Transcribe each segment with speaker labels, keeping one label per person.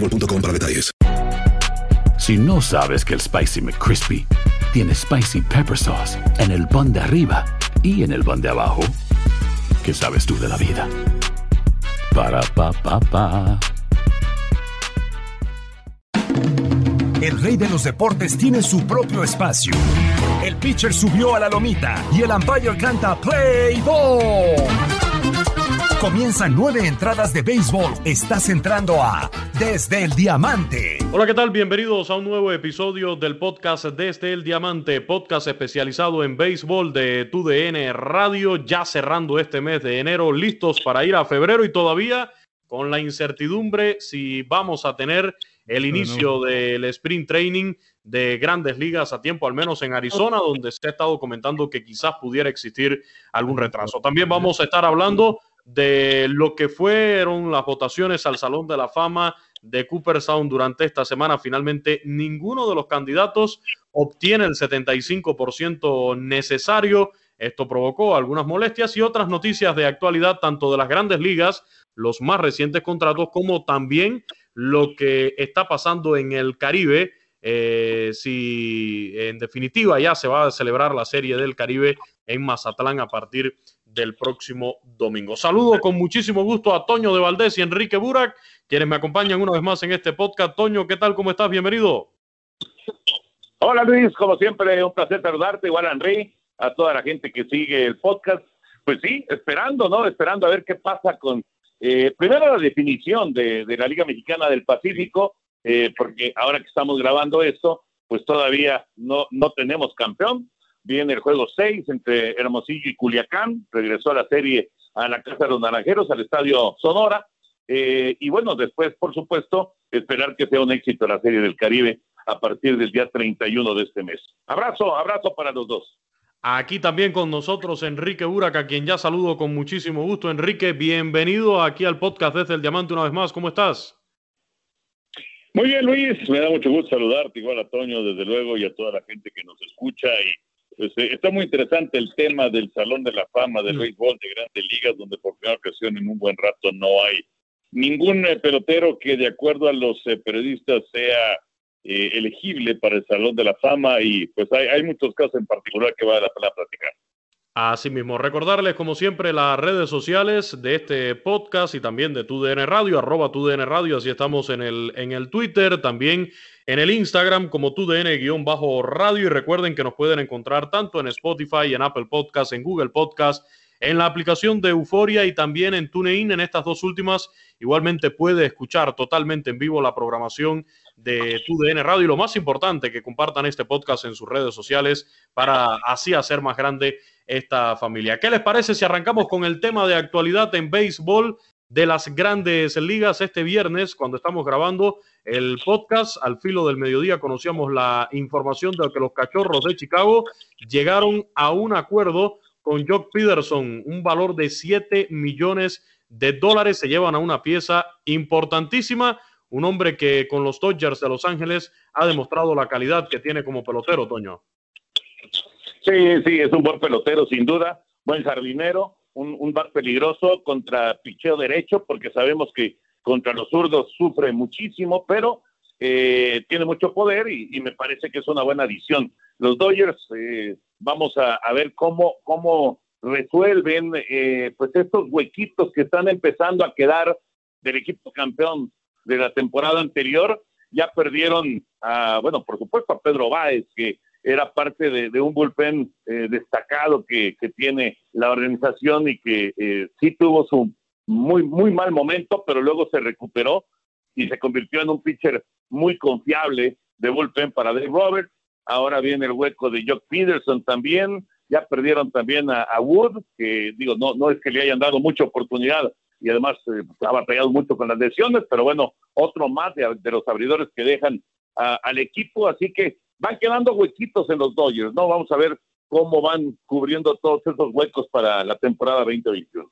Speaker 1: boostmobile.com para detalles.
Speaker 2: Si no sabes que el Spicy McCrispy tiene Spicy Pepper Sauce en el pan de arriba y en el pan de abajo, ¿qué sabes tú de la vida? Para, pa, pa, pa.
Speaker 3: El rey de los deportes tiene su propio espacio. El pitcher subió a la lomita y el umpire canta Play Ball. Comienzan nueve entradas de béisbol. Estás entrando a Desde el Diamante.
Speaker 4: Hola, ¿qué tal? Bienvenidos a un nuevo episodio del podcast Desde el Diamante, podcast especializado en béisbol de TUDN Radio, ya cerrando este mes de enero, listos para ir a febrero y todavía con la incertidumbre si vamos a tener el inicio del sprint training de grandes ligas a tiempo, al menos en Arizona, donde se ha estado comentando que quizás pudiera existir algún retraso. También vamos a estar hablando de lo que fueron las votaciones al Salón de la Fama de Cooperstown durante esta semana. Finalmente, ninguno de los candidatos obtiene el 75% necesario. Esto provocó algunas molestias y otras noticias de actualidad, tanto de las grandes ligas, los más recientes contratos, como también lo que está pasando en el Caribe. Eh, si en definitiva ya se va a celebrar la Serie del Caribe en Mazatlán a partir del próximo domingo. Saludo con muchísimo gusto a Toño de Valdés y Enrique Burak, quienes me acompañan una vez más en este podcast. Toño, ¿qué tal? ¿Cómo estás? Bienvenido.
Speaker 5: Hola Luis, como siempre, un placer saludarte, igual a Henry, a toda la gente que sigue el podcast. Pues sí, esperando, ¿no? Esperando a ver qué pasa con, eh, primero la definición de, de, la Liga Mexicana del Pacífico, eh, porque ahora que estamos grabando esto, pues todavía no, no tenemos campeón. Viene el juego 6 entre Hermosillo y Culiacán, regresó a la serie a la Casa de los Naranjeros, al Estadio Sonora. Eh, y bueno, después, por supuesto, esperar que sea un éxito la Serie del Caribe a partir del día 31 de este mes. Abrazo, abrazo para los dos.
Speaker 4: Aquí también con nosotros Enrique Buraca, a quien ya saludo con muchísimo gusto. Enrique, bienvenido aquí al podcast desde el Diamante una vez más. ¿Cómo estás?
Speaker 5: Muy bien, Luis. Me da mucho gusto saludarte, igual a Toño, desde luego, y a toda la gente que nos escucha. Y pues eh, está muy interesante el tema del Salón de la Fama del béisbol de grandes ligas, donde por primera ocasión en un buen rato no hay ningún eh, pelotero que de acuerdo a los eh, periodistas sea eh, elegible para el Salón de la Fama y pues hay, hay muchos casos en particular que vale la pena platicar.
Speaker 4: Asimismo, recordarles como siempre las redes sociales de este podcast y también de TUDN Radio, arroba TUDN Radio, así estamos en el, en el Twitter, también en el Instagram como TUDN-radio y recuerden que nos pueden encontrar tanto en Spotify, en Apple Podcast, en Google Podcast, en la aplicación de Euforia y también en TuneIn. En estas dos últimas, igualmente puede escuchar totalmente en vivo la programación de TUDN Radio. Y lo más importante, que compartan este podcast en sus redes sociales para así hacer más grande esta familia. ¿Qué les parece si arrancamos con el tema de actualidad en béisbol de las grandes ligas este viernes, cuando estamos grabando el podcast, al filo del mediodía conocíamos la información de que los cachorros de Chicago llegaron a un acuerdo con Jock Peterson, un valor de 7 millones de dólares. Se llevan a una pieza importantísima, un hombre que con los Dodgers de Los Ángeles ha demostrado la calidad que tiene como pelotero, Toño.
Speaker 5: Sí, sí, es un buen pelotero, sin duda, buen jardinero, un, un bat peligroso contra picheo derecho, porque sabemos que contra los zurdos sufre muchísimo, pero eh, tiene mucho poder y, me parece que es una buena adición. Los Dodgers, eh, vamos a, ver cómo, cómo resuelven eh, pues estos huequitos que están empezando a quedar del equipo campeón de la temporada anterior. Ya perdieron a, bueno, por supuesto a Pedro Báez, que era parte de, un bullpen destacado que, que, tiene la organización y que sí tuvo su muy, muy mal momento, pero luego se recuperó y se convirtió en un pitcher muy confiable de bullpen para Dave Roberts. Ahora viene el hueco de Jock Peterson también. Ya perdieron también a, Wood, que digo, no, no es que le hayan dado mucha oportunidad y además eh, ha batallado mucho con las lesiones, pero bueno, otro más de, los abridores que dejan al equipo. Así que van quedando huequitos en los Dodgers, ¿no? Vamos a ver cómo van cubriendo todos esos huecos para la temporada 2021.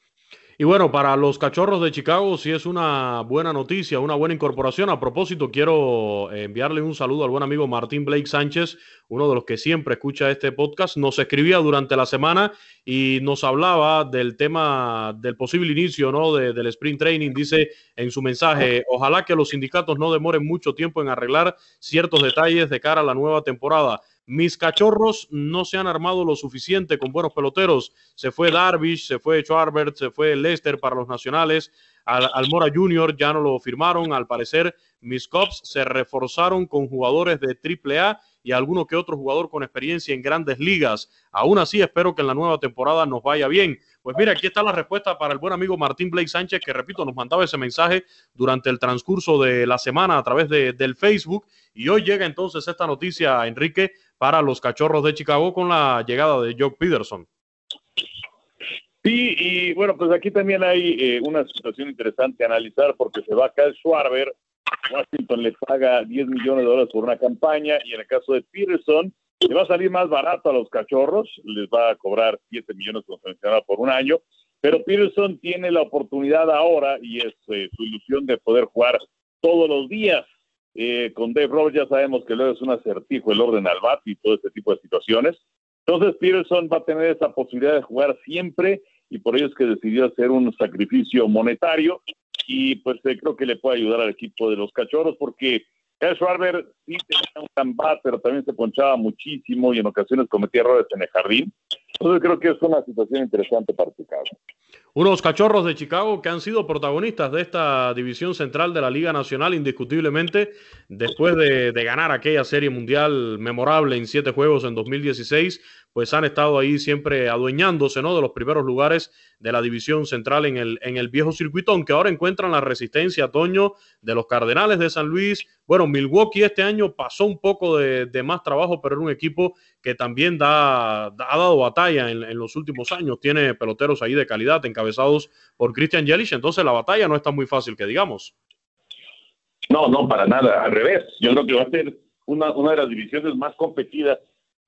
Speaker 4: Y bueno, para los cachorros de Chicago sí es una buena noticia, una buena incorporación. A propósito, quiero enviarle un saludo al buen amigo Martín Blake Sánchez, uno de los que siempre escucha este podcast. Nos escribía durante la semana y nos hablaba del tema del posible inicio ¿no? del sprint training. Dice en su mensaje, ojalá que los sindicatos no demoren mucho tiempo en arreglar ciertos detalles de cara a la nueva temporada. Mis cachorros no se han armado lo suficiente con buenos peloteros. Se fue Darvish, se fue Schwarbert, se fue Lester para los nacionales. Al, Mora Jr. ya no lo firmaron. Al parecer, mis Cubs se reforzaron con jugadores de AAA y alguno que otro jugador con experiencia en grandes ligas. Aún así, espero que en la nueva temporada nos vaya bien. Pues mira, aquí está la respuesta para el buen amigo Martín Blake Sánchez, que repito, nos mandaba ese mensaje durante el transcurso de la semana a través de, del Facebook. Y hoy llega entonces esta noticia, Enrique, para los cachorros de Chicago con la llegada de Jock Peterson.
Speaker 5: Sí, y bueno, pues aquí también hay eh, una situación interesante a analizar porque se va caer Schwarber, Washington le paga 10 millones de dólares por una campaña y en el caso de Peterson le va a salir más barato a los cachorros, les va a cobrar 7 millones como por un año, pero Peterson tiene la oportunidad ahora y es eh, su ilusión de poder jugar todos los días. Eh, con Dave Roberts ya sabemos que luego es un acertijo el orden al bat y todo este tipo de situaciones. Entonces Peterson va a tener esa posibilidad de jugar siempre y por ello es que decidió hacer un sacrificio monetario y pues eh, creo que le puede ayudar al equipo de los cachorros porque el Schwarber sí tenía un gran bat, pero también se ponchaba muchísimo y en ocasiones cometía errores en el jardín. Entonces creo que es una situación interesante para Chicago.
Speaker 4: Unos cachorros de Chicago que han sido protagonistas de esta división central de la Liga Nacional indiscutiblemente después de, de ganar aquella serie mundial memorable en siete juegos en 2016 pues han estado ahí siempre adueñándose ¿no? de los primeros lugares de la división central en el, en el viejo circuito, aunque ahora encuentran la resistencia, Toño, de los Cardenales de San Luis. Bueno, Milwaukee este año pasó un poco de, más trabajo, pero era un equipo que también da, ha dado batalla en, los últimos años. Tiene peloteros ahí de calidad, encabezados por Christian Yelich, entonces la batalla no está muy fácil, que digamos.
Speaker 5: No, no, para nada, al revés. Yo creo que va a ser una, una de las divisiones más competidas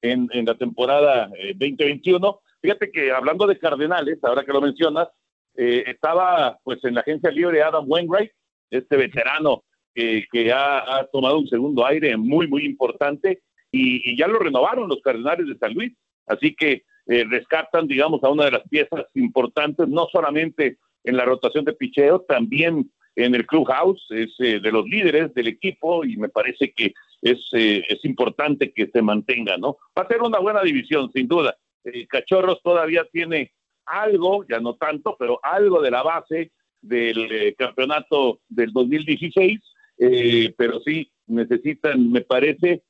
Speaker 5: en, en la temporada 2021. Eh, Fíjate que hablando de Cardenales, ahora que lo mencionas, eh, estaba pues en la agencia libre Adam Wainwright, este veterano que, que ha, tomado un segundo aire muy, muy importante y, ya lo renovaron los Cardenales de San Luis. Así que eh, rescatan, digamos, a una de las piezas importantes, no solamente en la rotación de picheo, también en el clubhouse, es de los líderes del equipo y me parece que es, eh, es importante que se mantenga, ¿no? Va a ser una buena división, sin duda. Eh, Cachorros todavía tiene algo, ya no tanto, pero algo de la base del eh, campeonato del 2016, pero sí necesitan, me parece,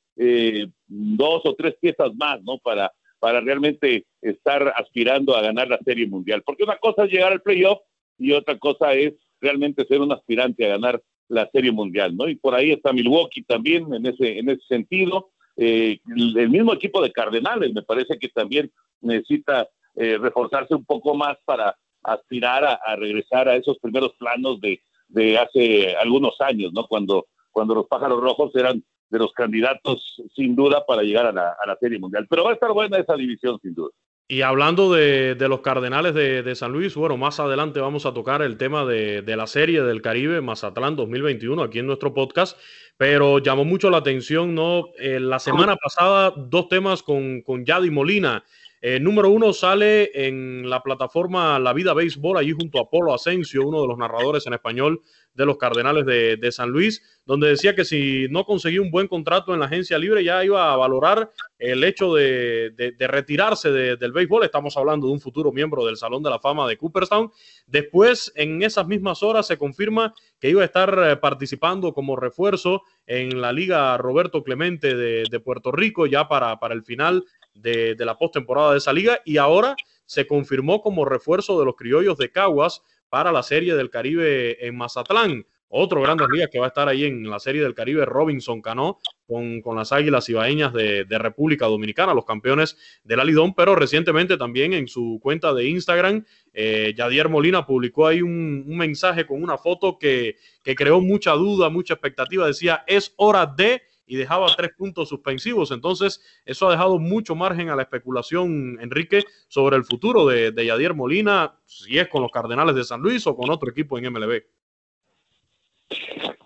Speaker 5: dos o tres piezas más, ¿no? Para, para realmente estar aspirando a ganar la Serie Mundial. Porque una cosa es llegar al playoff y otra cosa es realmente ser un aspirante a ganar la Serie Mundial, ¿no? Y por ahí está Milwaukee también en ese, en ese sentido. Eh, el mismo equipo de Cardenales me parece que también necesita eh, reforzarse un poco más para aspirar a, regresar a esos primeros planos de, de hace algunos años, ¿no? Cuando, cuando los pájaros rojos eran de los candidatos sin duda para llegar a la, a la Serie Mundial. Pero va a estar buena esa división sin duda.
Speaker 4: Y hablando de, los Cardenales de, San Luis, bueno, más adelante vamos a tocar el tema de, la serie del Caribe Mazatlán 2021 aquí en nuestro podcast, pero llamó mucho la atención, ¿no? Eh, la semana pasada, dos temas con, con Yadi Molina. Eh, número uno sale en la plataforma La Vida Béisbol, allí junto a Polo Asensio, uno de los narradores en español de los Cardenales de, San Luis, donde decía que si no conseguía un buen contrato en la agencia libre ya iba a valorar el hecho de, retirarse del béisbol. Estamos hablando de un futuro miembro del Salón de la Fama de Cooperstown. Después, en esas mismas horas, se confirma que iba a estar eh, participando como refuerzo en la Liga Roberto Clemente de, Puerto Rico ya para, para el final de, la postemporada de esa liga y ahora se confirmó como refuerzo de los criollos de Caguas para la Serie del Caribe en Mazatlán. Otro Grandes Ligas que va a estar ahí en la Serie del Caribe, Robinson Cano, con, las Águilas Ibaeñas de, de, República Dominicana, los campeones del Alidón, pero recientemente también en su cuenta de Instagram, eh, Yadier Molina publicó ahí un, mensaje con una foto que, que creó mucha duda, mucha expectativa. Decía, es hora de y dejaba tres puntos suspensivos. Entonces, eso ha dejado mucho margen a la especulación, Enrique, sobre el futuro de, Yadier Molina, si es con los Cardenales de San Luis o con otro equipo en MLB.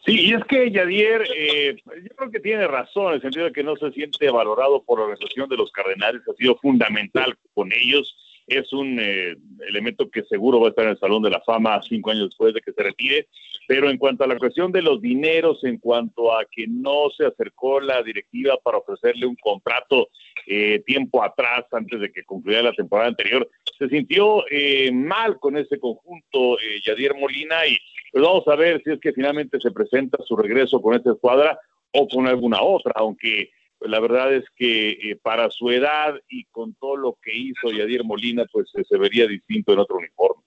Speaker 5: Sí, y es que Yadier, eh, yo creo que tiene razón en el sentido de que no se siente valorado por la organización de los Cardenales, ha sido fundamental con ellos es un eh, elemento que seguro va a estar en el Salón de la Fama cinco años después de que se retire. Pero en cuanto a la cuestión de los dineros, en cuanto a que no se acercó la directiva para ofrecerle un contrato eh, tiempo atrás, antes de que concluyera la temporada anterior, se sintió eh, mal con ese conjunto Yadier Molina y pues vamos a ver si es que finalmente se presenta su regreso con esta escuadra o con alguna otra, aunque la verdad es que eh, para su edad y con todo lo que hizo Yadier Molina, pues se vería distinto en otro uniforme.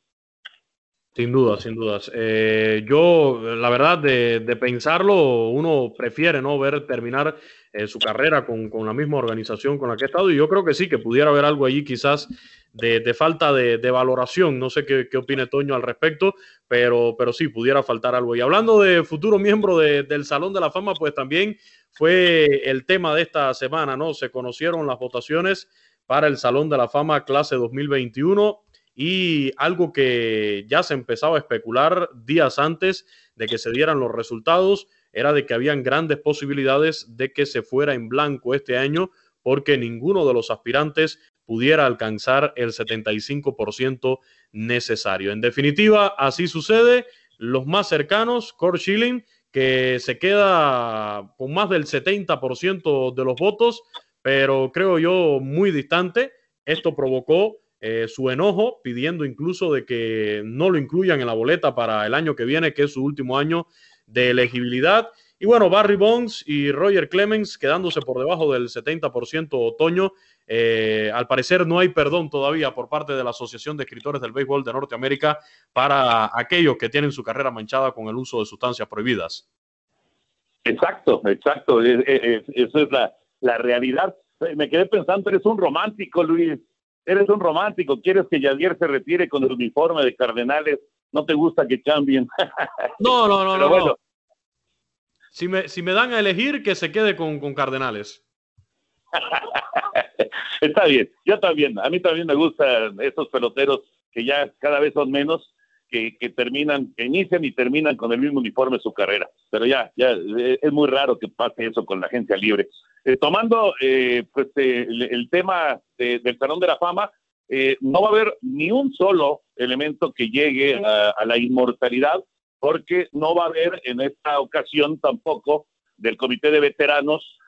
Speaker 4: Sin duda, sin dudas. Eh, yo, la verdad, de, pensarlo, uno prefiere no ver terminar eh, su carrera con, la misma organización con la que ha estado. Y yo creo que sí, que pudiera haber algo allí quizás de, falta de, valoración. No sé qué, qué, opine Toño al respecto, pero, pero sí, pudiera faltar algo. Y hablando de futuro miembro del Salón de la Fama, pues también fue el tema de esta semana, ¿no? Se conocieron las votaciones para el Salón de la Fama clase 2021 y algo que ya se empezaba a especular días antes de que se dieran los resultados era de que habían grandes posibilidades de que se fuera en blanco este año porque ninguno de los aspirantes pudiera alcanzar el 75% necesario. En definitiva, así sucede. Los más cercanos, Core Schilling, que se queda con más del 70% de los votos, pero creo yo muy distante. Esto provocó eh, su enojo, pidiendo incluso de que no lo incluyan en la boleta para el año que viene, que es su último año de elegibilidad. Y bueno, Barry Bonds y Roger Clemens quedándose por debajo del 70% otoño. Eh, al parecer no hay perdón todavía por parte de la Asociación de Escritores del Béisbol de Norteamérica para aquellos que tienen su carrera manchada con el uso de sustancias prohibidas.
Speaker 5: Exacto, exacto. Eso es la, la realidad. Me quedé pensando, eres un romántico, Luis. Eres un romántico. Quieres que Yadier se retire con el uniforme de Cardenales. No te gusta que cambien.
Speaker 4: No, no, no, no. Si, me, si me dan a elegir, que se quede con, con Cardenales.
Speaker 5: Está bien, yo también. A mí también me gustan esos peloteros que ya cada vez son menos, que, que terminan, que inician y terminan con el mismo uniforme su carrera. Pero ya, ya eh, es muy raro que pase eso con la agencia libre. Eh, tomando eh, pues el, tema del Salón de la Fama, no va a haber ni un solo elemento que llegue a, la inmortalidad, porque no va a haber en esta ocasión tampoco del comité de veteranos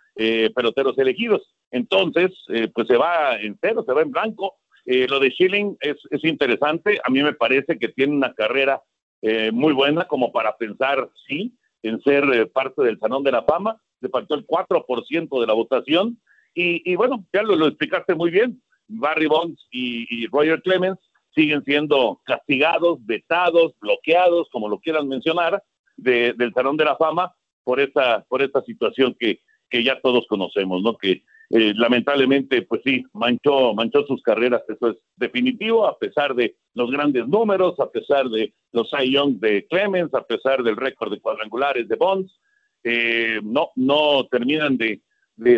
Speaker 5: peloteros elegidos. Entonces, eh, pues se va en cero, se va en blanco. Eh, lo de Schilling es, es, interesante. A mí me parece que tiene una carrera eh, muy buena como para pensar, sí, en ser parte del Salón de la Fama. Le faltó el 4% de la votación. Y, bueno, ya lo, explicaste muy bien. Barry Bonds y, Roger Clemens siguen siendo castigados, vetados, bloqueados, como lo quieran mencionar, del Salón de la Fama por esta, por esta situación que, que ya todos conocemos, ¿no? Que eh, lamentablemente, pues sí, manchó, manchó sus carreras, eso es definitivo, a pesar de los grandes números, a pesar de los Cy Young de Clemens, a pesar del récord de cuadrangulares de Bonds, eh, no, no terminan de,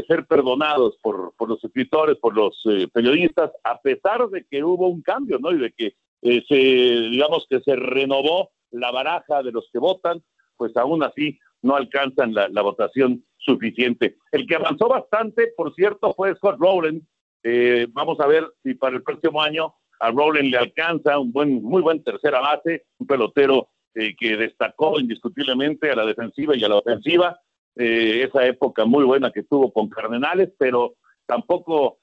Speaker 5: ser perdonados por, los escritores, por los eh, periodistas, a pesar de que hubo un cambio, ¿no? Y de que eh, se, digamos que se renovó la baraja de los que votan, pues aún así no alcanzan la, votación suficiente. El que avanzó bastante, por cierto, fue Scott Rowland. Vamos a ver si para el próximo año a Rowland le alcanza un buen, muy buen tercera base, un pelotero eh, que destacó indiscutiblemente a la defensiva y a la ofensiva. Eh, esa época muy buena que tuvo con Cardenales, pero tampoco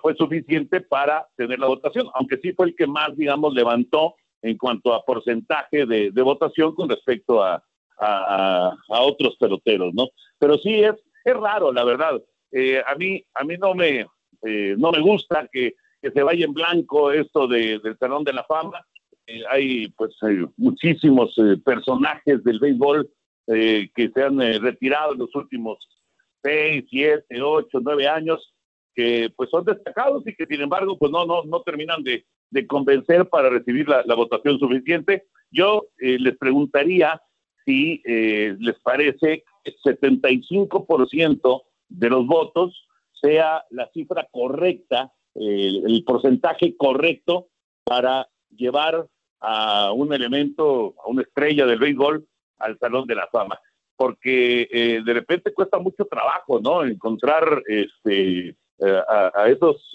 Speaker 5: fue suficiente para tener la votación, aunque sí fue el que más, digamos, levantó en cuanto a porcentaje de votación con respecto a, a, otros peloteros, ¿no? Pero sí es, es raro, la verdad. Eh, a mí, a mí no me, eh, no me gusta que, se vaya en blanco esto de, del Salón de la Fama. Eh, hay pues muchísimos personajes del béisbol que se han retirado en los últimos seis, siete, ocho, nueve años, que pues son destacados y que sin embargo pues no, no, no terminan de, de convencer para recibir la, votación suficiente. Yo les preguntaría si eh, les parece que el 75% de los votos sea la cifra correcta, el porcentaje correcto para llevar a un elemento, a una estrella del béisbol al Salón de la Fama. Porque eh, de repente cuesta mucho trabajo, ¿no? Encontrar este, eh, a, esos,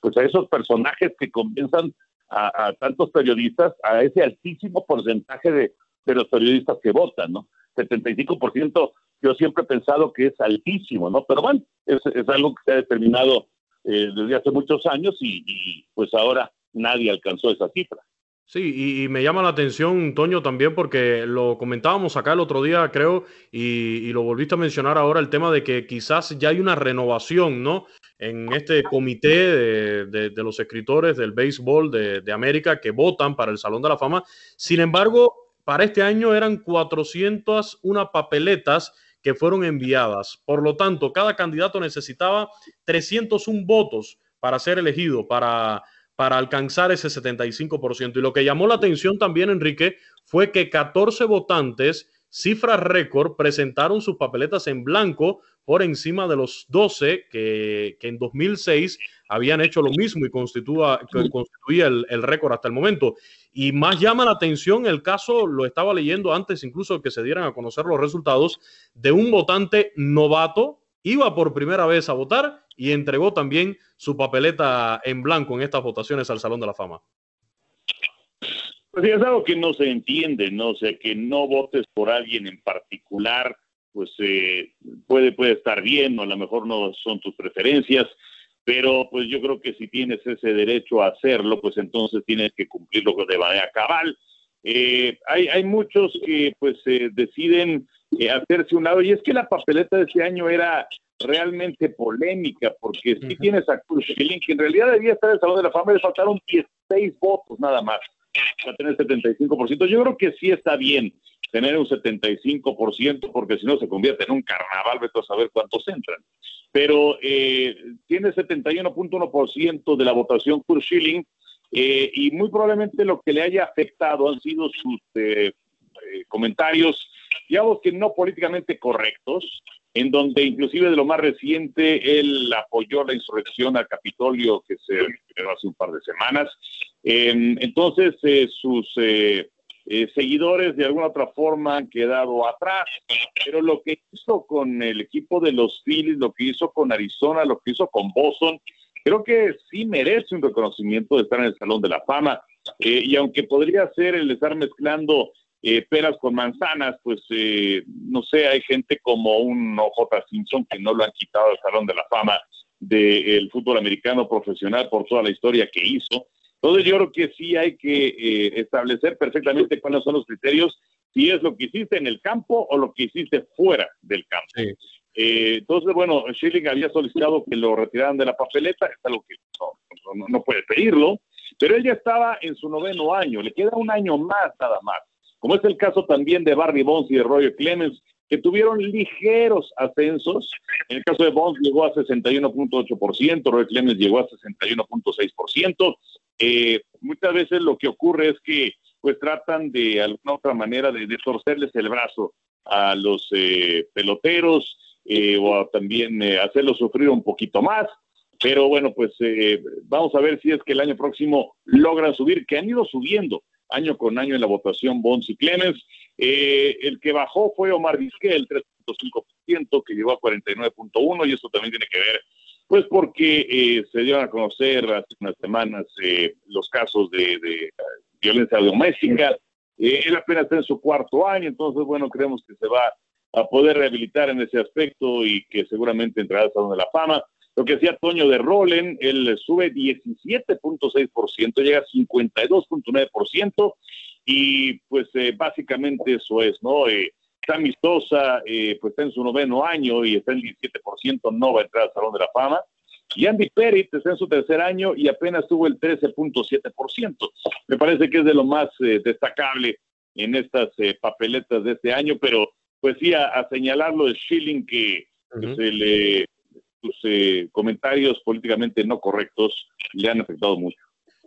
Speaker 5: pues a esos personajes que convenzan a, tantos periodistas a ese altísimo porcentaje de, de los periodistas que votan, ¿no? 75% yo siempre he pensado que es altísimo, ¿no? Pero bueno, es, algo que se ha determinado eh, desde hace muchos años y, pues ahora nadie alcanzó esa cifra.
Speaker 4: Sí, y, me llama la atención, Toño, también porque lo comentábamos acá el otro día, creo, y, lo volviste a mencionar ahora, el tema de que quizás ya hay una renovación, ¿no? En este comité de, los escritores del béisbol de, de América que votan para el Salón de la Fama. Sin embargo, para este año eran 401 papeletas que fueron enviadas. Por lo tanto, cada candidato necesitaba 301 votos para ser elegido, para, para alcanzar ese 75%. Y lo que llamó la atención también, Enrique, fue que 14 votantes, cifra récord, presentaron sus papeletas en blanco por encima de los 12 que, en 2006 habían hecho lo mismo y constituía, constituía el, el récord hasta el momento. Y más llama la atención el caso, lo estaba leyendo antes incluso que se dieran a conocer los resultados, de un votante novato, iba por primera vez a votar y entregó también su papeleta en blanco en estas votaciones al Salón de la Fama.
Speaker 5: Pues es algo que no se entiende, ¿no? O sea, que no votes por alguien en particular, pues eh, puede, puede estar bien, o a lo mejor no son tus preferencias, pero pues yo creo que si tienes ese derecho a hacerlo, pues entonces tienes que cumplirlo de manera cabal. Eh, hay, hay muchos que pues eh, deciden eh, hacerse un lado, y es que la papeleta de ese año era realmente polémica, porque si tienes a Cruz que en realidad debía estar en el Salón de la Fama, le faltaron 16 votos nada más para tener 75%. Yo creo que sí está bien tener un 75%, porque si no se convierte en un carnaval, vete a saber cuántos entran. Pero eh, tiene 71.1% de la votación por Schilling eh, y muy probablemente lo que le haya afectado han sido sus eh, comentarios, digamos que no políticamente correctos, en donde inclusive de lo más reciente él apoyó la insurrección al Capitolio que se hace un par de semanas. entonces sus eh, seguidores de alguna otra forma han quedado atrás, pero lo que hizo con el equipo de los Phillies, lo que hizo con Arizona, lo que hizo con Boston, creo que sí merece un reconocimiento de estar en el Salón de la Fama. Eh, y aunque podría ser el estar mezclando eh, peras con manzanas, pues no sé, hay gente como un OJ Simpson que no lo han quitado del Salón de la Fama del fútbol americano profesional por toda la historia que hizo. Entonces yo creo que sí hay que eh, establecer perfectamente cuáles son los criterios, si es lo que hiciste en el campo o lo que hiciste fuera del campo. Eh, entonces, bueno, Schilling había solicitado que lo retiraran de la papeleta, es algo que no, puede pedirlo, pero él ya estaba en su noveno año, le queda un año más nada más, como es el caso también de Barry Bonds y de Roger Clemens, que tuvieron ligeros ascensos. En el caso de Bonds llegó a 61.8%, Roger Clemens llegó a 61.6%. Eh, muchas veces lo que ocurre es que pues tratan de alguna otra manera de, torcerles el brazo a los eh, peloteros eh, o también eh, hacerlo sufrir un poquito más. Pero bueno, pues eh, vamos a ver si es que el año próximo logran subir, que han ido subiendo año con año en la votación Bons y Clemens. el que bajó fue Omar Vizquel, el 3.5%, que llegó a 49.1%, y eso también tiene que ver, pues porque se dieron a conocer hace unas semanas los casos de, de violencia doméstica. él apenas está en su cuarto año, entonces, bueno, creemos que se va a poder rehabilitar en ese aspecto y que seguramente entrará al Salón de la Fama. Lo que decía Toño de Rolen, él sube 17.6%, llega a 52.9% y pues eh, básicamente eso es, ¿no? Eh, Sammy Sosa eh, pues está en su noveno año y está en 17%, no va a entrar al Salón de la Fama. Y Andy Perit está en su tercer año y apenas tuvo el 13.7%. Me parece que es de lo más eh, destacable en estas papeletas de este año, pero pues sí, a, señalarlo el Schilling que se le, eh, comentarios políticamente no correctos le han afectado mucho.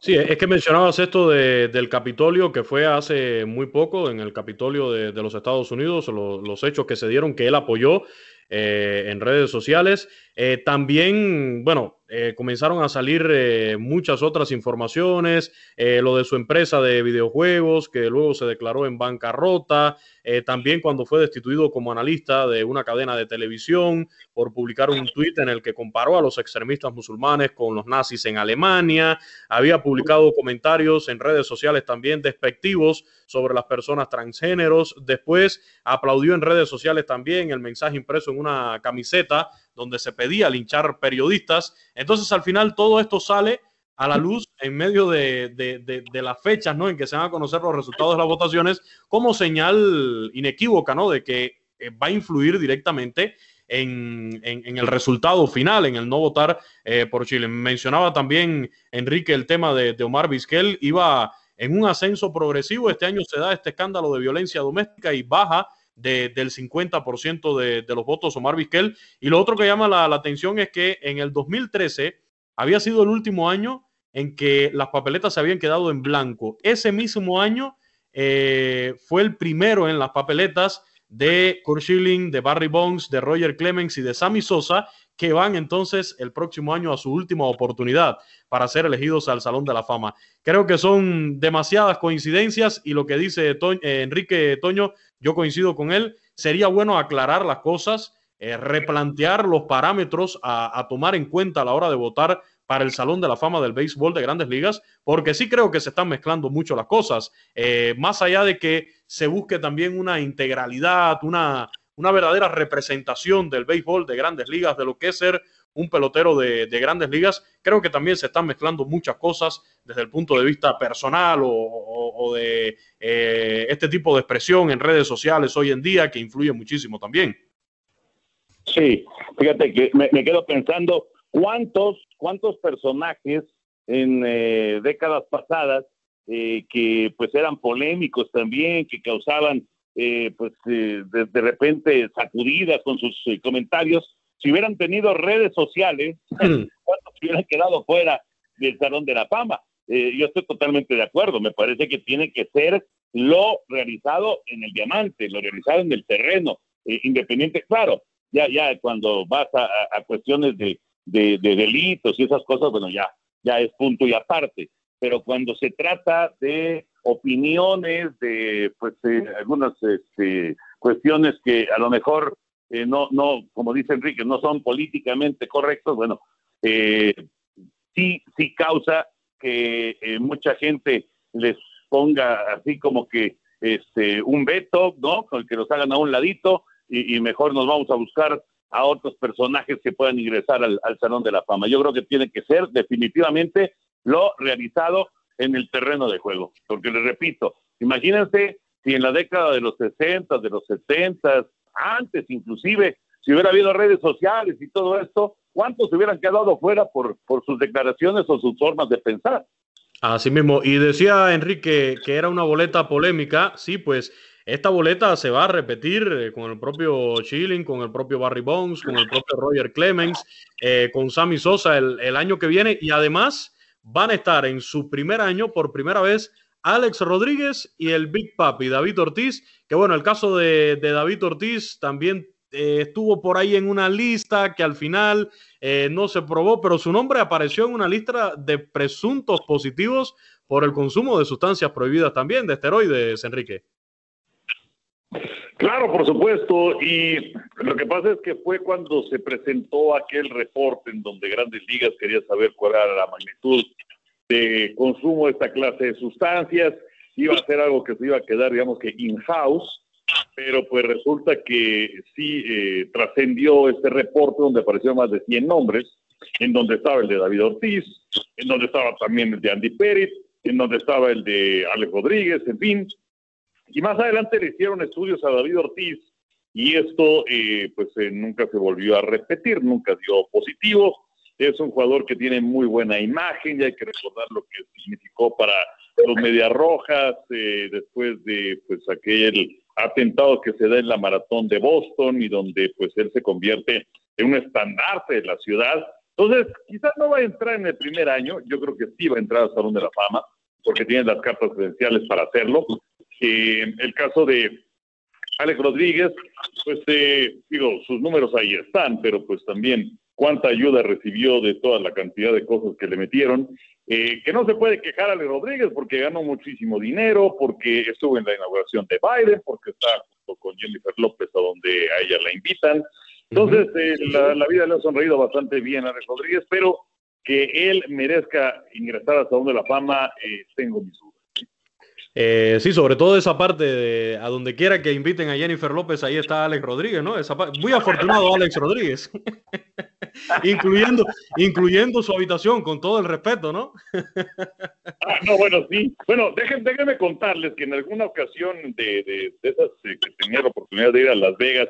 Speaker 4: Sí, es que mencionabas esto del Capitolio, que fue hace muy poco, en el Capitolio de, los Estados Unidos, los hechos que se dieron, que él apoyó eh, en redes sociales. Eh, también, bueno, eh, comenzaron a salir eh, muchas otras informaciones, eh, lo de su empresa de videojuegos, que luego se declaró en bancarrota, también cuando fue destituido como analista de una cadena de televisión por publicar un tuit en el que comparó a los extremistas musulmanes con los nazis en Alemania, había publicado comentarios en redes sociales también despectivos sobre las personas transgéneros, después aplaudió en redes sociales también el mensaje impreso en una camiseta donde se pedía linchar periodistas. Entonces, al final, todo esto sale a la luz en medio de, las fechas ¿no? en que se van a conocer los resultados de las votaciones como señal inequívoca ¿no? de que eh, va a influir directamente en, el resultado final, en el no votar eh, por Chile. Mencionaba también Enrique el tema de, Omar Vizquel, iba en un ascenso progresivo, este año se da este escándalo de violencia doméstica y baja del 50% de, de, los votos Omar Vizquel. Y lo otro que llama la, atención es que en el 2013 había sido el último año en que las papeletas se habían quedado en blanco. Ese mismo año eh, fue el primero en las papeletas de Kurt Schilling, de Barry Bonds, de Roger Clemens y de Sammy Sosa, que van entonces el próximo año a su última oportunidad para ser elegidos al Salón de la Fama. Creo que son demasiadas coincidencias y lo que dice eh, Enrique Toño, yo coincido con él, sería bueno aclarar las cosas, eh, replantear los parámetros a, tomar en cuenta a la hora de votar para el Salón de la Fama del Béisbol de Grandes Ligas, porque sí creo que se están mezclando mucho las cosas, eh, más allá de que se busque también una integralidad, una, una verdadera representación del béisbol de grandes ligas, de lo que es ser un pelotero de, grandes ligas. Creo que también se están mezclando muchas cosas desde el punto de vista personal o, de eh, este tipo de expresión en redes sociales hoy en día que influye muchísimo también.
Speaker 5: Sí, fíjate que me, quedo pensando cuántos, cuántos personajes en eh, décadas pasadas eh, que pues eran polémicos también, que causaban pues de, repente sacudidas con sus comentarios, si hubieran tenido redes sociales, ¿cuántos se hubieran quedado fuera del Salón de la Fama? yo estoy totalmente de acuerdo, me parece que tiene que ser lo realizado en el diamante, lo realizado en el terreno, independiente, claro, ya, ya cuando vas a, cuestiones de, de, de, delitos y esas cosas, bueno, ya, ya es punto y aparte, pero cuando se trata de opiniones, de pues eh, algunas este, cuestiones que a lo mejor eh, no, no, como dice Enrique, no son políticamente correctos, bueno, eh, sí, sí causa que mucha gente les ponga así como que este un veto, ¿no? Con el que los hagan a un ladito y, mejor nos vamos a buscar a otros personajes que puedan ingresar al, al Salón de la Fama. Yo creo que tiene que ser definitivamente lo realizado en el terreno de juego. Porque les repito, imagínense si en la década de los 60, de los 70, antes inclusive, si hubiera habido redes sociales y todo esto, ¿cuántos se hubieran quedado fuera por, por sus declaraciones o sus formas de pensar?
Speaker 4: Así mismo, y decía Enrique que era una boleta polémica, sí, pues esta boleta se va a repetir eh, con el propio Chilling, con el propio Barry Bones, con el propio Roger Clemens, eh, con Sammy Sosa el, el año que viene, y además van a estar en su primer año por primera vez Alex Rodríguez y el Big Papi David Ortiz, que bueno, el caso de, David Ortiz también eh, estuvo por ahí en una lista que al final eh, no se probó, pero su nombre apareció en una lista de presuntos positivos por el consumo de sustancias prohibidas también, de esteroides, Enrique.
Speaker 5: Claro, por supuesto. Y lo que pasa es que fue cuando se presentó aquel reporte en donde Grandes Ligas quería saber cuál era la magnitud de consumo de esta clase de sustancias. Iba a ser algo que se iba a quedar, digamos que in-house, pero pues resulta que sí eh, trascendió este reporte donde aparecieron más de 100 nombres, en donde estaba el de David Ortiz, en donde estaba también el de Andy Pérez, en donde estaba el de Alex Rodríguez, en fin. Y más adelante le hicieron estudios a David Ortiz y esto eh, pues eh, nunca se volvió a repetir, nunca dio positivo. Es un jugador que tiene muy buena imagen y hay que recordar lo que significó para los Medias Rojas eh, después de pues aquel atentado que se da en la maratón de Boston y donde pues él se convierte en un estandarte de la ciudad. Entonces, quizás no va a entrar en el primer año, yo creo que sí va a entrar al Salón de la Fama, porque tiene las cartas credenciales para hacerlo. Eh, el caso de Alex Rodríguez, pues eh, digo, sus números ahí están, pero pues también cuánta ayuda recibió de toda la cantidad de cosas que le metieron. Eh, que no se puede quejar a Alex Rodríguez porque ganó muchísimo dinero, porque estuvo en la inauguración de Biden, porque está junto con Jennifer López a donde a ella la invitan. Entonces, eh, la, la, vida le ha sonreído bastante bien a Alex Rodríguez, pero que él merezca ingresar al Salón de la Fama, eh, tengo mis dudas.
Speaker 4: Eh, sí, sobre todo esa parte de a donde quiera que inviten a Jennifer López, ahí está Alex Rodríguez, ¿no? Esa muy afortunado Alex Rodríguez, incluyendo, incluyendo su habitación, con todo el respeto, ¿no?
Speaker 5: ah, no, bueno, sí. Bueno, déjenme, déjenme contarles que en alguna ocasión de, de, de esas eh, que tenía la oportunidad de ir a Las Vegas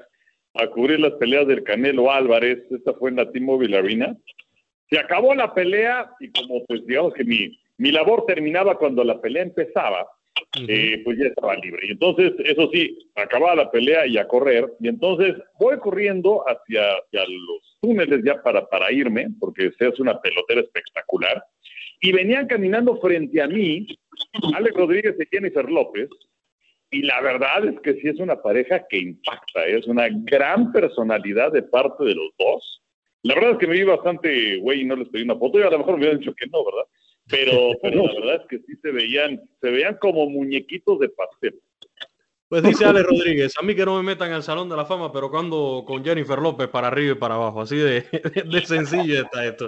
Speaker 5: a cubrir las peleas del Canelo Álvarez, esta fue en la T-Mobile Arena, se acabó la pelea y como pues digamos que mi, mi labor terminaba cuando la pelea empezaba, eh, pues ya estaba libre. Y entonces, eso sí, acababa la pelea y a correr. Y entonces voy corriendo hacia, hacia los túneles ya para, para irme, porque se hace una pelotera espectacular. Y venían caminando frente a mí Alex Rodríguez y Jennifer López. Y la verdad es que sí es una pareja que impacta, es una gran personalidad de parte de los dos. La verdad es que me vi bastante güey y no les pedí una foto y a lo mejor me hubieran dicho que no, ¿verdad? Pero, pero la verdad es que sí se veían, se veían como muñequitos de pastel.
Speaker 4: Pues dice Ale Rodríguez, a mí que no me metan al Salón de la Fama, pero cuando con Jennifer López para arriba y para abajo, así de, de sencillo está esto.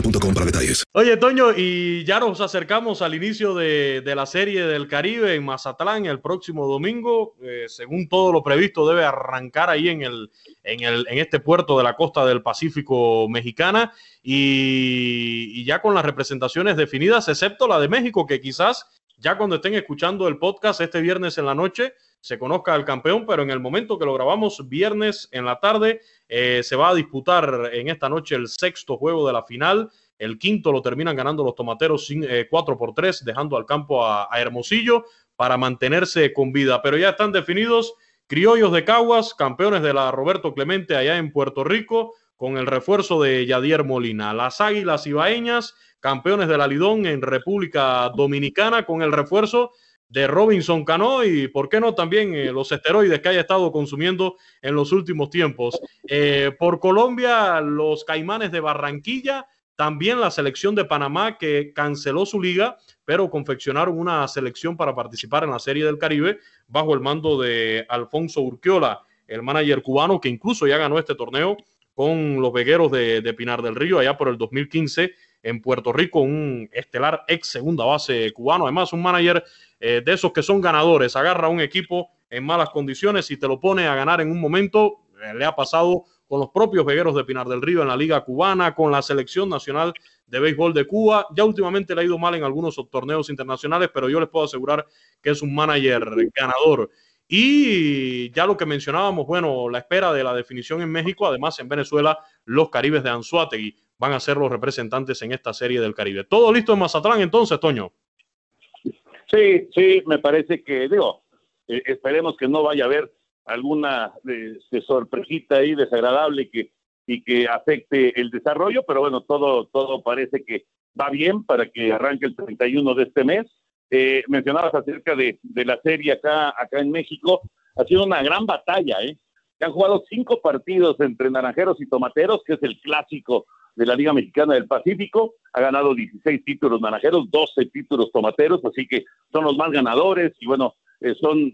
Speaker 1: boostmobile.com para detalles.
Speaker 4: Oye, Toño, y ya nos acercamos al inicio de, de la Serie del Caribe en Mazatlán el próximo domingo. Eh, según todo lo previsto, debe arrancar ahí en, el, en, el, en este puerto de la costa del Pacífico mexicana. Y, y ya con las representaciones definidas, excepto la de México, que quizás ya cuando estén escuchando el podcast este viernes en la noche se conozca al campeón, pero en el momento que lo grabamos viernes en la tarde eh, se va a disputar en esta noche el sexto juego de la final. El quinto lo terminan ganando los tomateros 4 eh, por 3, dejando al campo a, a Hermosillo para mantenerse con vida. Pero ya están definidos Criollos de Caguas, campeones de la Roberto Clemente allá en Puerto Rico, con el refuerzo de Yadier Molina. Las Águilas Ibaeñas campeones de la Lidón en República Dominicana con el refuerzo de Robinson Cano y, ¿por qué no?, también eh, los esteroides que haya estado consumiendo en los últimos tiempos. Eh, por Colombia, los Caimanes de Barranquilla, también la selección de Panamá que canceló su liga, pero confeccionaron una selección para participar en la Serie del Caribe bajo el mando de Alfonso Urquiola, el manager cubano que incluso ya ganó este torneo con los vegueros de, de Pinar del Río allá por el 2015 en Puerto Rico, un estelar ex segunda base cubano, además un manager eh, de esos que son ganadores, agarra un equipo en malas condiciones y te lo pone a ganar en un momento, eh, le ha pasado con los propios vegueros de Pinar del Río en la Liga Cubana, con la Selección Nacional de Béisbol de Cuba. Ya últimamente le ha ido mal en algunos torneos internacionales, pero yo les puedo asegurar que es un manager ganador. Y ya lo que mencionábamos, bueno, la espera de la definición en México, además en Venezuela, los Caribes de Anzuategui van a ser los representantes en esta serie del Caribe. ¿Todo listo en Mazatlán entonces, Toño?
Speaker 5: Sí, sí, me parece que, digo, eh, esperemos que no vaya a haber alguna de, sorpresita ahí desagradable que, y que afecte el desarrollo, pero bueno, todo, todo parece que va bien para que arranque el 31 de este mes. Eh, mencionabas acerca de, de, la serie acá, acá en México, ha sido una gran batalla, ¿eh? Han jugado cinco partidos entre Naranjeros y Tomateros, que es el clásico de la Liga Mexicana del Pacífico. Ha ganado 16 títulos Naranjeros, 12 títulos Tomateros, así que son los más ganadores y bueno, eh, son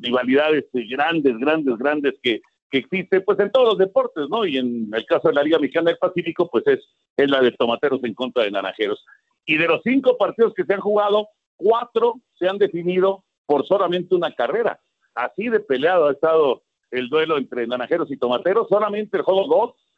Speaker 5: rivalidades grandes, grandes, grandes que, que existen pues en todos los deportes, ¿no? Y en el caso de la Liga Mexicana del Pacífico, pues es, es la de Tomateros en contra de Naranjeros. Y de los cinco partidos que se han jugado, cuatro se han definido por solamente una carrera. Así de peleado ha estado el duelo entre Naranjeros y Tomateros. Solamente el juego 2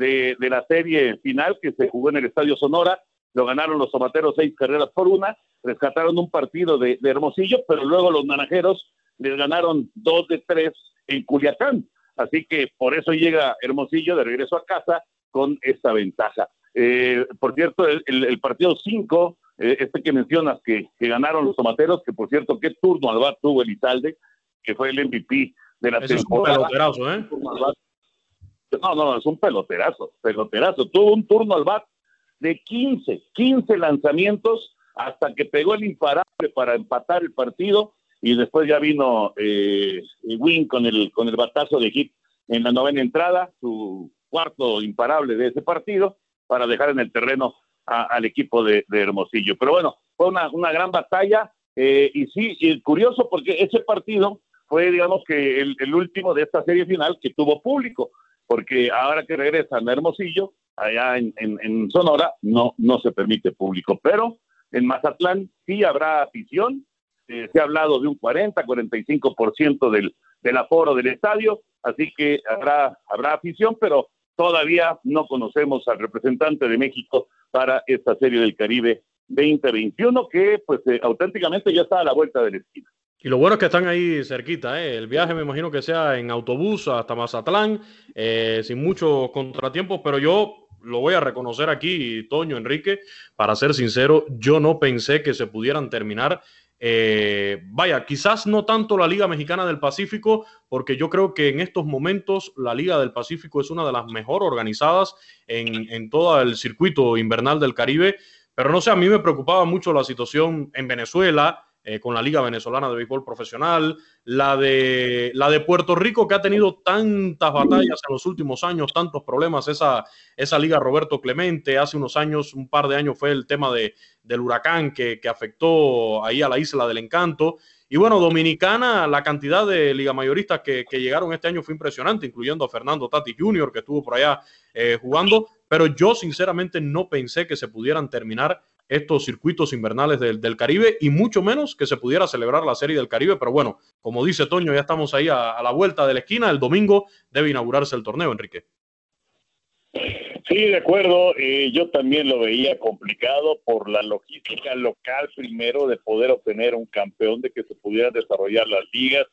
Speaker 5: de, de, la serie final que se jugó en el Estadio Sonora lo ganaron los Tomateros seis carreras por una. Rescataron un partido de, de Hermosillo, pero luego los Naranjeros les ganaron dos de tres en Culiacán. Así que por eso llega Hermosillo de regreso a casa con esta ventaja. Eh, por cierto, el, el partido 5 eh, este que mencionas que, que, ganaron los tomateros, que por cierto, qué turno al bat tuvo Elizalde, que fue el MVP de la
Speaker 4: Ese
Speaker 5: temporada.
Speaker 4: Es un peloterazo, ¿eh?
Speaker 5: No, no, es un peloterazo, peloterazo. Tuvo un turno al bat de 15, 15 lanzamientos hasta que pegó el imparable para empatar el partido y después ya vino eh, con el, con el batazo de hit en la novena entrada, su cuarto imparable de ese partido, para dejar en el terreno al equipo de, Hermosillo. Pero bueno, fue una, una gran batalla eh, y sí, y curioso porque ese partido fue, digamos que, el, último de esta serie final que tuvo público, porque ahora que regresan a Hermosillo, allá en, Sonora, no, no se permite público, pero en Mazatlán sí habrá afición, eh, se ha hablado de un 40, 45% del, del aforo del estadio, así que habrá, habrá afición, pero todavía no conocemos al representante de México para esta serie del Caribe 2021, que pues eh, auténticamente ya está a la vuelta de la esquina.
Speaker 4: Y lo bueno es que están ahí cerquita, ¿eh? el viaje me imagino que sea en autobús hasta Mazatlán, eh, sin muchos contratiempos, pero yo lo voy a reconocer aquí, Toño, Enrique, para ser sincero, yo no pensé que se pudieran terminar eh, vaya, quizás no tanto la Liga Mexicana del Pacífico, porque yo creo que en estos momentos la Liga del Pacífico es una de las mejor organizadas en, en todo el circuito invernal del Caribe. Pero no sé, a mí me preocupaba mucho la situación en Venezuela, eh, con la Liga Venezolana de Béisbol Profesional, la de, la de Puerto Rico que ha tenido tantas batallas en los últimos años, tantos problemas, esa, esa Liga Roberto Clemente, hace unos años, un par de años fue el tema de, del huracán que, que afectó ahí a la isla del encanto. Y bueno, Dominicana, la cantidad de liga mayoristas que, que, llegaron este año fue impresionante, incluyendo a Fernando Tati Jr., que estuvo por allá eh, jugando, pero yo sinceramente no pensé que se pudieran terminar estos circuitos invernales del, del, Caribe y mucho menos que se pudiera celebrar la Serie del Caribe. Pero bueno, como dice Toño, ya estamos ahí a, a la vuelta de la esquina. El domingo debe inaugurarse el torneo, Enrique.
Speaker 5: Sí, de acuerdo. Eh, yo también lo veía complicado por la logística local primero de poder obtener un campeón, de que se pudieran desarrollar las ligas.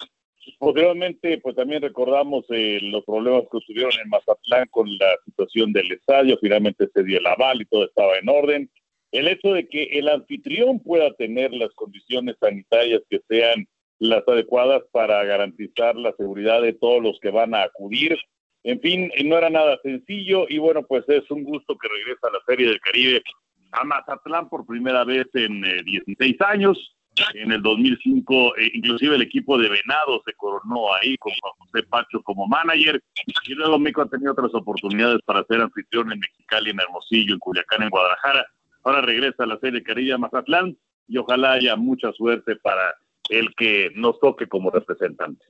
Speaker 5: Posteriormente, pues también recordamos eh, los problemas que tuvieron en Mazatlán con la situación del estadio. Finalmente se dio el aval y todo estaba en orden el hecho de que el anfitrión pueda tener las condiciones sanitarias que sean las adecuadas para garantizar la seguridad de todos los que van a acudir. En fin, no era nada sencillo y bueno, pues es un gusto que regresa a la Serie del Caribe a Mazatlán por primera vez en eh, 16 años. En el 2005, eh, inclusive el equipo de Venado se coronó ahí con José Pacho como manager. Y luego México ha tenido otras oportunidades para ser anfitrión en Mexicali, en Hermosillo, en Culiacán, en Guadalajara ahora regresa a la serie Carilla Mazatlán y ojalá haya mucha suerte para el que nos toque como representante.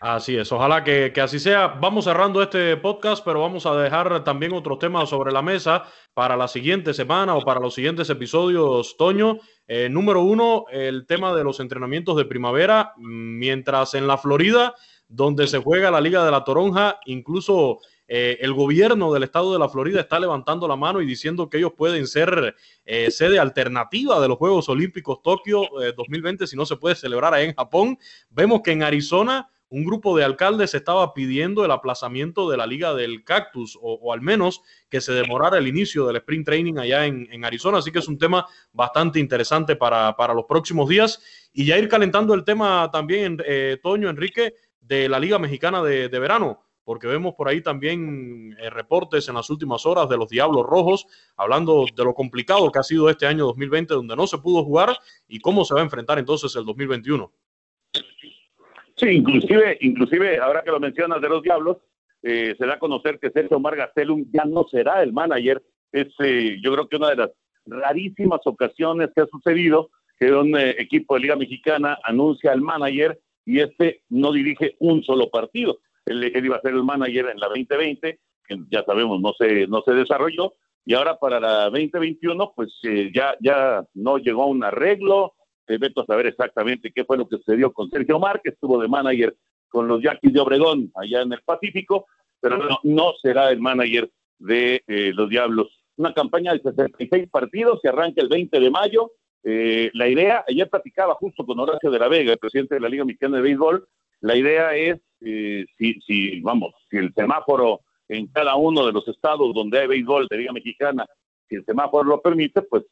Speaker 4: Así es, ojalá que, que, así sea. Vamos cerrando este podcast, pero vamos a dejar también otros temas sobre la mesa para la siguiente semana o para los siguientes episodios, Toño. Eh, número uno, el tema de los entrenamientos de primavera, mientras en la Florida, donde se juega la Liga de la Toronja, incluso eh, el gobierno del estado de la Florida está levantando la mano y diciendo que ellos pueden ser eh, sede alternativa de los Juegos Olímpicos Tokio 2020 si no se puede celebrar ahí en Japón. Vemos que en Arizona un grupo de alcaldes estaba pidiendo el aplazamiento de la Liga del Cactus o, al menos que se demorara el inicio del sprint training allá en, Arizona. Así que es un tema bastante interesante para, los próximos días. Y ya ir calentando el tema también, eh, Toño, Enrique, de la Liga Mexicana de, Verano porque vemos por ahí también eh, reportes en las últimas horas de los Diablos Rojos, hablando de lo complicado que ha sido este año 2020, donde no se pudo jugar y cómo se va a enfrentar entonces el 2021.
Speaker 5: Sí, inclusive, inclusive ahora que lo mencionas de los Diablos, eh, se da a conocer que Sergio Margastelum ya no será el manager. Es, eh, yo creo que una de las rarísimas ocasiones que ha sucedido que un eh, equipo de Liga Mexicana anuncia al manager y este no dirige un solo partido. Él, iba a ser el manager en la 2020, que ya sabemos no se, no se desarrolló, y ahora para la 2021 pues ya, ya no llegó a un arreglo, te meto a saber exactamente qué fue lo que sucedió con Sergio Mar, que estuvo de manager con los Yaquis de Obregón allá en el Pacífico, pero no, será el manager de eh, los Diablos. Una campaña de 66 partidos que arranca el 20 de mayo. Eh, la idea, ayer platicaba justo con Horacio de la Vega, el presidente de la Liga Mexicana de Béisbol, la idea es, eh, si, si, vamos, si el semáforo en cada uno de los estados donde hay béisbol de Liga Mexicana, si el semáforo lo permite, pues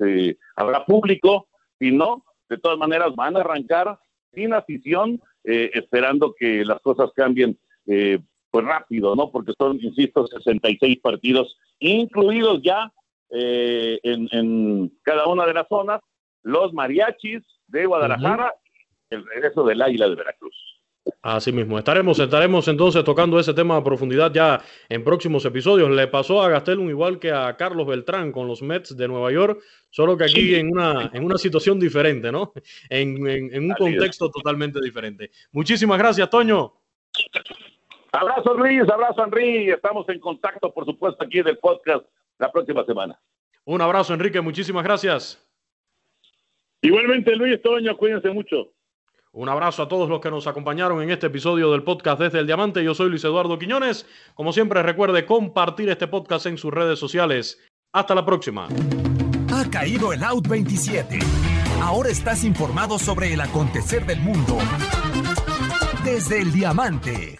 Speaker 5: habrá público, si no, de todas maneras van a arrancar sin afición, eh, esperando que las cosas cambien eh, pues rápido, ¿no? Porque son, insisto, 66 partidos, incluidos ya eh, en, cada una de las zonas, los mariachis de Guadalajara, el regreso del Águila de Veracruz.
Speaker 4: Así mismo, estaremos, estaremos entonces tocando ese tema a profundidad ya en próximos episodios. Le pasó a Gastelum igual que a Carlos Beltrán con los Mets de Nueva York, solo que aquí en una, en una situación diferente, ¿no? En, un contexto totalmente diferente. Muchísimas gracias, Toño.
Speaker 5: Abrazo Luis, abrazo Henry, estamos en contacto por supuesto aquí del podcast la próxima semana.
Speaker 4: Un abrazo Enrique, muchísimas gracias.
Speaker 5: Igualmente Luis, Toño, cuídense mucho.
Speaker 4: Un abrazo a todos los que nos acompañaron en este episodio del podcast Desde el Diamante. Yo soy Luis Eduardo Quiñones. Como siempre, recuerde compartir este podcast en sus redes sociales. Hasta la próxima.
Speaker 3: Ha caído el Out 27. Ahora estás informado sobre el acontecer del mundo. Desde el Diamante.